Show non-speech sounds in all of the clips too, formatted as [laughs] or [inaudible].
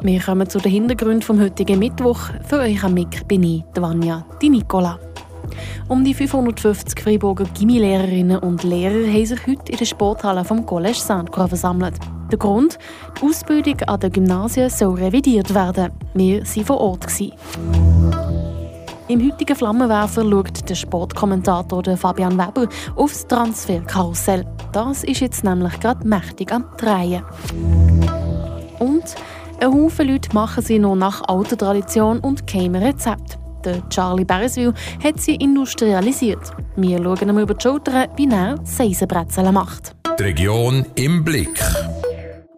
Wir kommen zu den Hintergründen vom heutigen Mittwoch. Für euch am Mick bin ich, Vanja, die Nicola. Um die 550 Freiburger Gimmi-Lehrerinnen und Lehrer haben sich heute in der Sporthalle vom Collège Saint-Croix versammelt. Der Grund? Die Ausbildung an den Gymnasien soll revidiert werden. Wir waren vor Ort. Im heutigen Flammenwerfer schaut der Sportkommentator Fabian Weber aufs Transferkarussell. Das ist jetzt nämlich gerade mächtig am Drehen. Und ein Haufen Leute machen sie noch nach alter Tradition und keimen Rezept. Der Charlie Beresville hat sie industrialisiert. Wir schauen ihm über die Schulter, wie er Seisenbrezeln macht. Die Region im Blick.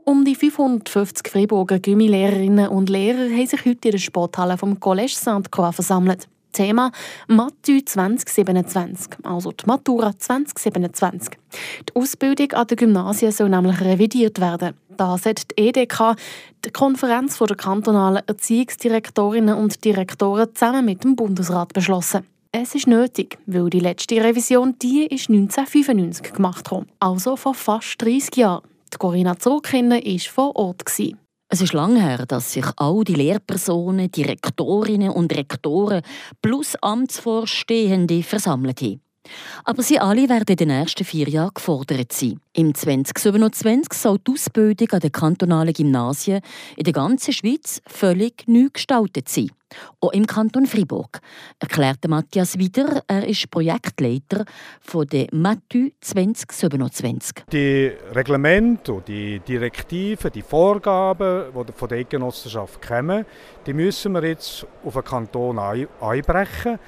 Um die 550 Freiburger Gymnasielehrerinnen und Lehrer haben sich heute in der Sporthalle vom Collège Sainte-Croix versammelt. Thema Matü 2027, also die Matura 2027. Die Ausbildung an den Gymnasien soll nämlich revidiert werden. Das hat die EDK, die Konferenz der kantonalen Erziehungsdirektorinnen und Direktoren, zusammen mit dem Bundesrat beschlossen. Es ist nötig, weil die letzte Revision die ist 1995 gemacht wurde, also vor fast 30 Jahren. Die Corinna Zurkinder war vor Ort. Es ist lange her, dass sich all die Lehrpersonen, Direktorinnen und Rektoren plus Amtsvorstehende versammelt haben. Aber sie alle werden in den nächsten vier Jahren gefordert sein. Im 2027 soll die Ausbildung an den kantonalen Gymnasien in der ganzen Schweiz völlig neu gestaltet sein. Auch im Kanton Fribourg, erklärte Matthias Wieder. Er ist Projektleiter von der MATU 2027. Die Reglemente, die Direktiven, die Vorgaben, die von der Eidgenossenschaft kommen, die müssen wir jetzt auf den Kanton einbrechen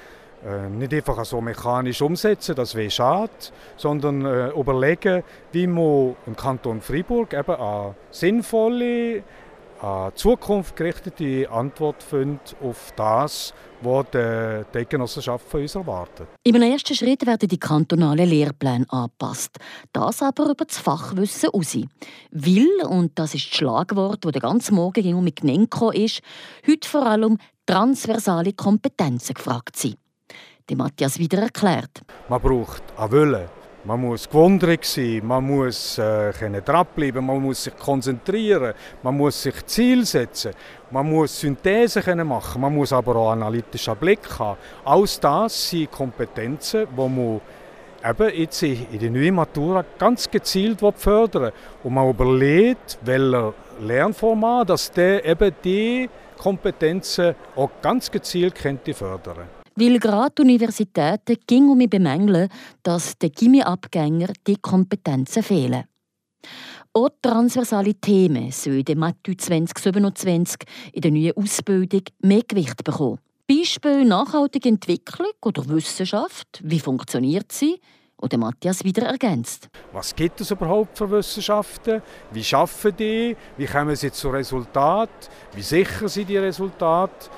nicht einfach so mechanisch umsetzen, das wäre schade, sondern äh, überlegen, wie man im Kanton Freiburg eben eine sinnvolle, eine zukunftsgerichtete Antwort findet auf das, was die, die Genossenschaft von uns erwartet. Im ersten Schritt werden die kantonalen Lehrpläne angepasst. Das aber über das Fachwissen raus. Will, und das ist das Schlagwort, das den ganzen Morgen mit genannt ist, heute vor allem transversale Kompetenzen gefragt sind die Matthias wieder erklärt. Man braucht einen Willen. Man muss gewundert sein, man muss äh, dranbleiben, man muss sich konzentrieren, man muss sich Ziel setzen, man muss Synthese können machen, man muss aber auch analytischen Blick haben. Alles das sind Kompetenzen, die man eben jetzt in der neuen Matura ganz gezielt fördern Und man überlegt, welcher Lernformat, dass der eben die Kompetenzen auch ganz gezielt könnte fördern weil gerade die Universitäten ging um bemängeln, dass den Gimmi-Abgängern die Kompetenzen fehlen. Auch transversale Themen sollen in der Mathe 2027 in der neuen Ausbildung mehr Gewicht bekommen. Beispiel nachhaltige Entwicklung oder Wissenschaft, wie funktioniert sie? Und Matthias wieder ergänzt. Was gibt es überhaupt für Wissenschaften? Wie schaffen die? Wie kommen sie zu Resultat? Wie sichern sie die Resultate?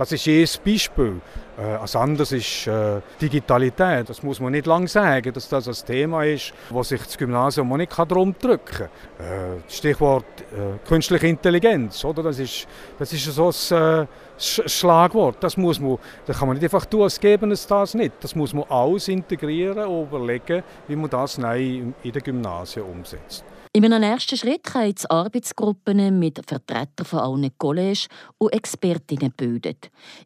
Das ist ein Beispiel. Äh, als anderes ist äh, Digitalität. Das muss man nicht lange sagen, dass das ein Thema ist, wo sich das Gymnasium auch nicht darum drücken kann. Äh, Stichwort äh, künstliche Intelligenz. Oder? Das, ist, das ist so ein äh, Schlagwort. Das, muss man, das kann man nicht einfach tun, als gäbe es das nicht. Das muss man alles integrieren und überlegen, wie man das neu in den Gymnasien umsetzt. In einem ersten Schritt können jetzt Arbeitsgruppen mit Vertretern von allen College und Expertinnen bilden.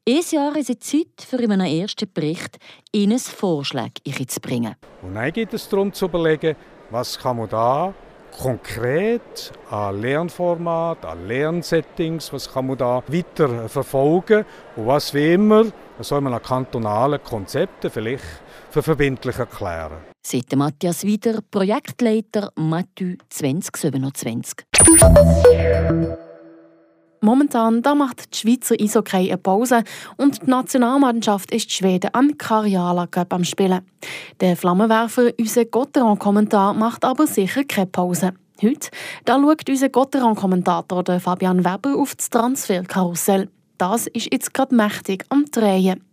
Ein Jahr ist es Zeit, für einen ersten Bericht Ihnen zu bringen. Und dann geht es darum zu überlegen, was kann man da konkret an Lernformat, an Lernsettings, was kann man da weiter verfolgen und was wie immer soll man an kantonalen Konzepten vielleicht für verbindlich erklären. Seit Matthias Wieder, Projektleiter Mathieu 2027. Momentan da macht die Schweizer Eishockey eine Pause und die Nationalmannschaft ist Schweden am Karjala Cup am Spielen. Der Flammenwerfer, unser Gotteron-Kommentar, macht aber sicher keine Pause. Heute da schaut unser Gotteron-Kommentator Fabian Weber auf das Transferkarussell. Das ist jetzt gerade mächtig am Drehen.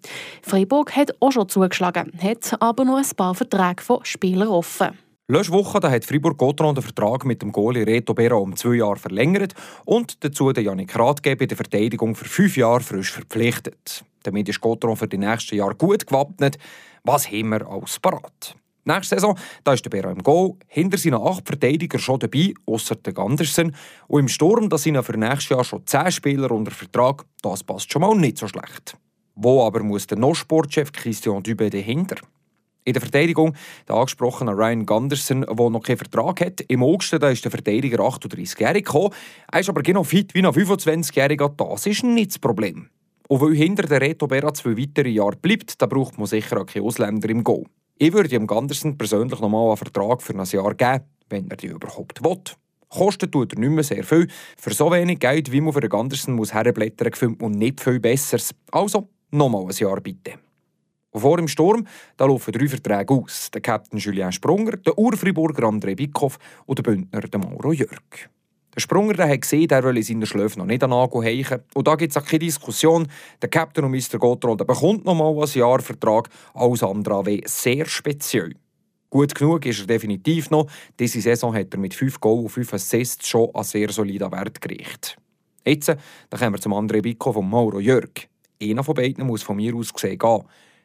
Freiburg hat auch schon zugeschlagen, hat aber noch ein paar Verträge von Spielern offen. Letzte Woche da hat Fribourg Gotron den Vertrag mit dem Goalie Reto Bera um zwei Jahre verlängert und dazu den Janik Ratgebe in der Verteidigung für fünf Jahre frisch verpflichtet. Damit ist Gotron für die nächsten Jahre gut gewappnet. Was haben wir als parat? Nächste Saison da ist der Bär im Goal, hinter seinen acht Verteidigern schon dabei, außer der Gandersen. Und im Sturm da sind für nächstes Jahr schon zehn Spieler unter Vertrag. Das passt schon mal nicht so schlecht. Wo aber muss der No-Sportchef Christian Dubé dahinter? In der Verteidigung der angesprochene Ryan Gunderson, der noch keinen Vertrag hat. Im August da ist der Verteidiger 38-jährig gekommen. Er ist aber genau fit wie ein 25-jähriger. Das ist nicht das Problem. Und weil hinter der Reto Berra zwei weitere Jahre bleibt, da braucht man sicher auch keine Ausländer im Go. Ich würde ihm Gandersen persönlich nochmal einen Vertrag für ein Jahr geben, wenn er die überhaupt will. Kosten tut er nicht mehr sehr viel. Für so wenig Geld, wie man für den Gandersen muss herblättern, gefilmt und nicht viel Besseres. Also, nochmal ein Jahr bitte. Und vor dem Sturm da laufen drei Verträge aus. Der Captain Julien Sprunger, der Urfriburger André Bickhoff und der Bündner der Mauro Jörg. Der Sprunger der hat gesehen, er will in seiner Schläfe noch nicht an Nagel heichen. Und da gibt es keine Diskussion. Der Captain und Mr. Gottrod bekommt noch mal ein Jahr Vertrag. Alles andere wäre sehr speziell. Gut genug ist er definitiv noch. Diese Saison hat er mit 5 Goals und 5 Assists schon einen sehr soliden Wert gerichtet. Jetzt dann kommen wir zum André Bicco von Mauro Jörg. Einer von beiden muss von mir aus gesehen gehen.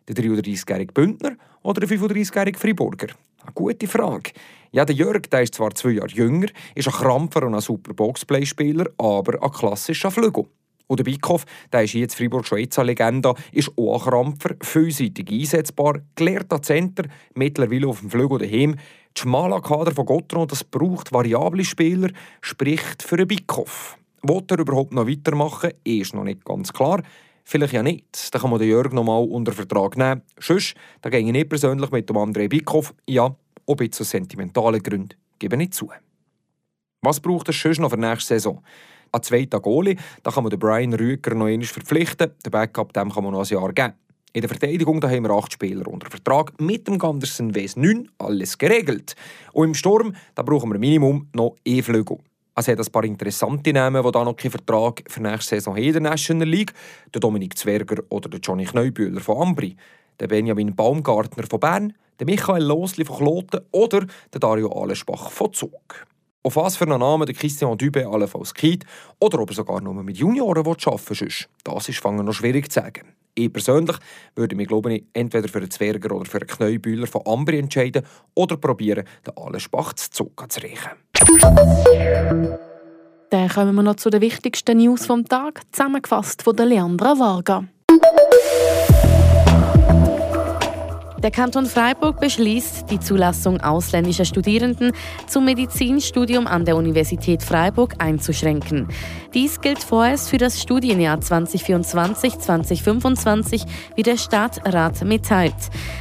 Der 33-jährige Bündner oder der 35-jährige Friburger? Eine gute Frage. Ja, der Jörg der ist zwar zwei Jahre jünger, ist ein Krampfer und ein super Boxplay-Spieler, aber ein klassischer Flügel. Und der Bickhoff, der ist jetzt Fribourg eine Legende, ist auch ein Krampfer, vielseitig einsetzbar, gelehrter Center, mittlerweile auf dem Flügel daheim. Das schmale Kader von Gotron, das braucht variable Spieler, spricht für einen Bickhoff. Wollt er überhaupt noch weitermachen, ist noch nicht ganz klar. Vielleicht ja nicht. Dann kann man den Jörg noch mal unter Vertrag nehmen. Sonst, da gehe ich nicht persönlich mit dem André Bickhoff. Ja, ob jetzt aus sentimentalen Gründen, gebe ich zu. Was braucht es sonst noch für nächste Saison? An zweiten Goalie, da kann man den Brian Rüger noch einmal verpflichten. Den Backup dem kann man noch ein Jahr geben. In der Verteidigung da haben wir acht Spieler unter Vertrag. Mit dem Gandersen WS 9 alles geregelt. Und im Sturm da brauchen wir Minimum noch E-Flügel. Es hat ein paar interessante Namen, die da noch keinen Vertrag für nächste Saison haben in der National League. Der Dominik Zwerger oder der Johnny Kneubühler von Ambri. Der Benjamin Baumgartner von Bern. Der Michael Losli von Kloten oder der Dario Alesbach von Zug. Auf was für einen Namen der Christian Dübe allenfalls geht oder ob er sogar nur mit Junioren arbeiten will, das ist fangen noch schwierig zu sagen. Ich persönlich würde mich, glaube ich, entweder für einen Zwerger oder für einen Kneubühler von Ambri entscheiden oder probieren, den Allenspach zu Zug zu reichen. Dann kommen wir noch zu den wichtigsten News vom Tag, zusammengefasst von der Leandra Varga. Der Kanton Freiburg beschließt die Zulassung ausländischer Studierenden zum Medizinstudium an der Universität Freiburg einzuschränken. Dies gilt vorerst für das Studienjahr 2024-2025, wie der Stadtrat mitteilt.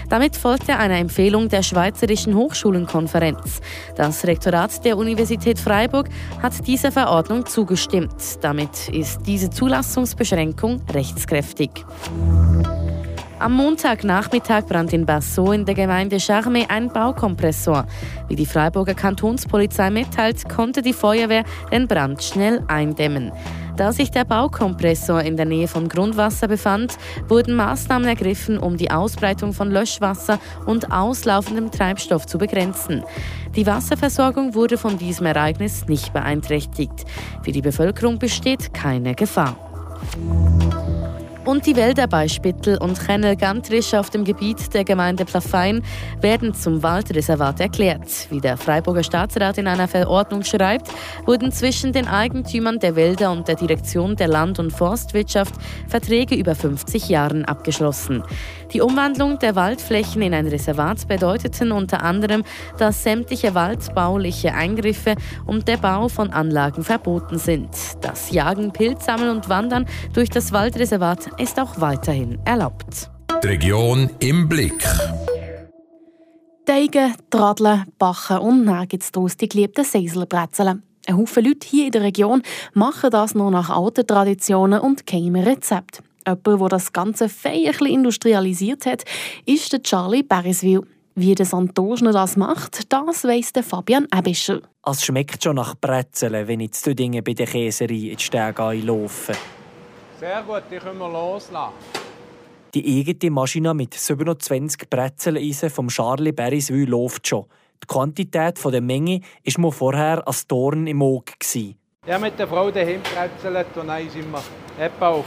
Damit folgt er einer Empfehlung der Schweizerischen Hochschulenkonferenz. Das Rektorat der Universität Freiburg hat dieser Verordnung zugestimmt. Damit ist diese Zulassungsbeschränkung rechtskräftig. Am Montagnachmittag brannte in Basso in der Gemeinde Charme ein Baukompressor. Wie die Freiburger Kantonspolizei mitteilt, konnte die Feuerwehr den Brand schnell eindämmen. Da sich der Baukompressor in der Nähe von Grundwasser befand, wurden Maßnahmen ergriffen, um die Ausbreitung von Löschwasser und auslaufendem Treibstoff zu begrenzen. Die Wasserversorgung wurde von diesem Ereignis nicht beeinträchtigt. Für die Bevölkerung besteht keine Gefahr. Und die Wälder bei Spittel und Chennel-Gantrisch auf dem Gebiet der Gemeinde Plaffein werden zum Waldreservat erklärt. Wie der Freiburger Staatsrat in einer Verordnung schreibt, wurden zwischen den Eigentümern der Wälder und der Direktion der Land- und Forstwirtschaft Verträge über 50 Jahren abgeschlossen. Die Umwandlung der Waldflächen in ein Reservat bedeuteten unter anderem, dass sämtliche waldbauliche Eingriffe und der Bau von Anlagen verboten sind. Das Jagen, Pilzsammeln und Wandern durch das Waldreservat ist auch weiterhin erlaubt. Die Region im Blick. Teigen, Tradeln, Bachen und dann gibt es daraus die geliebten Seiselbrezeln. Ein Haufen Leute hier in der Region machen das noch nach alten Traditionen und geheimen Rezepten. Jemand, der das Ganze fein industrialisiert hat, ist der Charlie Beriswil. Wie der Santoschner das macht, das weiss der Fabian Ebischer. Es schmeckt schon nach Brezeln, wenn ich zu Dinge bei der Käserei in die Stege laufe. Sehr gut, die können wir loslassen. Die eigene Maschine mit 27 Brezeleisen vom Charlie Beriswil läuft schon. Die Quantität der Menge war mir vorher als Dorn im Auge. Ja, mit der Frau daheim brezelt und dann sind wir etwa auf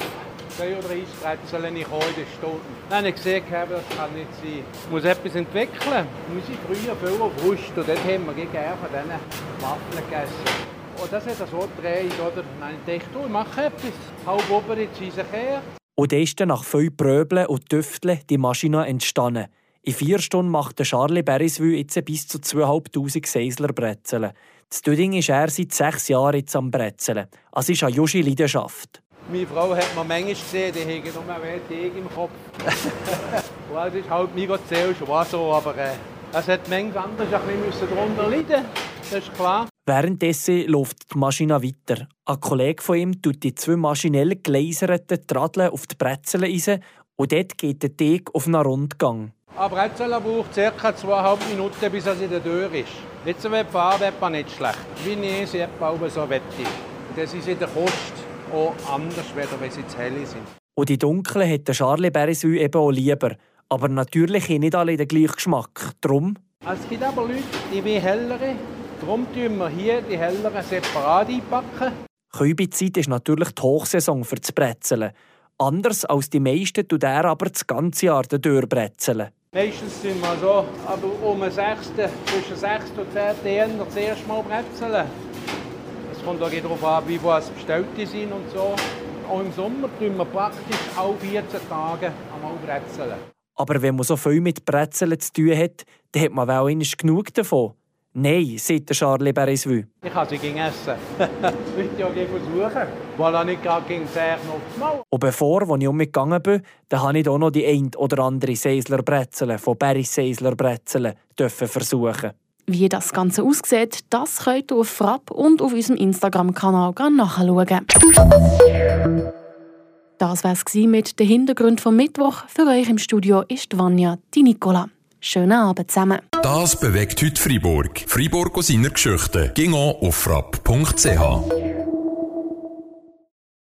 zwei oder drei Brezeln in der Stunde. Dann habe ich gesehen, das kann nicht sein. Ich muss etwas entwickeln. Wir sind früher viel auf Wurst und dort haben wir gerne von diesen Waffeln gegessen. Und das hat er so gedreht, oder? Dann habe ich gedacht, ich mache etwas. Halb oben in her. Und dann ist dann nach viel Pröbeln und Tüfteln die Maschine entstanden. In vier Stunden macht Charlie Beriswil jetzt bis zu 2500 Seisler Brezeln. Das Döding ist er seit sechs Jahren jetzt am Brezeln. Also ist eine Juschi Leidenschaft. Meine Frau hat mir manchmal gesehen, die hätte nur mehr Teg im Kopf. [laughs] und das ist halt mir zählst, war so, aber äh, es hat manchmal anders ein bisschen darunter leiden das ist klar. Währenddessen läuft die Maschine weiter. Ein Kollege von ihm tut die zwei maschinell geleiserten Tradeln auf die Brezeln rein und dort geht der Teig auf einen Rundgang. Ein Brezel braucht ca. zweieinhalb Minuten, bis er in der Tür ist. Jetzt wird die Farbe nicht schlecht. Wie ich sie etwa so wette. Das ist in der Kost auch anders, wenn sie zu hell sind. Und die dunklen hat der Charlie Beriswil eben auch lieber. Aber natürlich haben nicht alle den gleichen Geschmack. Drum? Es gibt aber Leute, die wollen hellere Darum tun wir hier die helleren separat einpacken. Kübezeit ist natürlich die Hochsaison für das Brezeln. Anders als die meisten tut er aber das ganze Jahr durchbrezeln. Meistens sind wir so, aber um den 6., zwischen 6. und 10. Jänner das erste Mal brezeln. Kommt auch darauf an, wie was bestellt sind und so. Auch im Sommer tun wir praktisch alle 14 Tage einmal brezeln. Aber wenn man so viel mit Brezeln zu tun hat, dann hat man wohl genug davon. Nein, sagt Charlie Beriswil. Ich kann sie gegen essen. [laughs] ich möchte ja versuchen, weil er nicht gerade gegen aufs Maul. Und bevor als ich umgegangen bin, dann habe ich auch noch die ein oder andere Seisler Brezeln von Beris Seisler Brezeln versuchen. Wie das Ganze aussieht, das könnt ihr auf Frapp und auf unserem Instagram-Kanal nachschauen. Das war es mit dem Hintergrund vom Mittwoch. Für euch im Studio ist Vanja, die Nicola. Schönen Abend zusammen. Das bewegt heute Freiburg. Freiburg aus seiner Geschichte. Ging auf frapp.ch.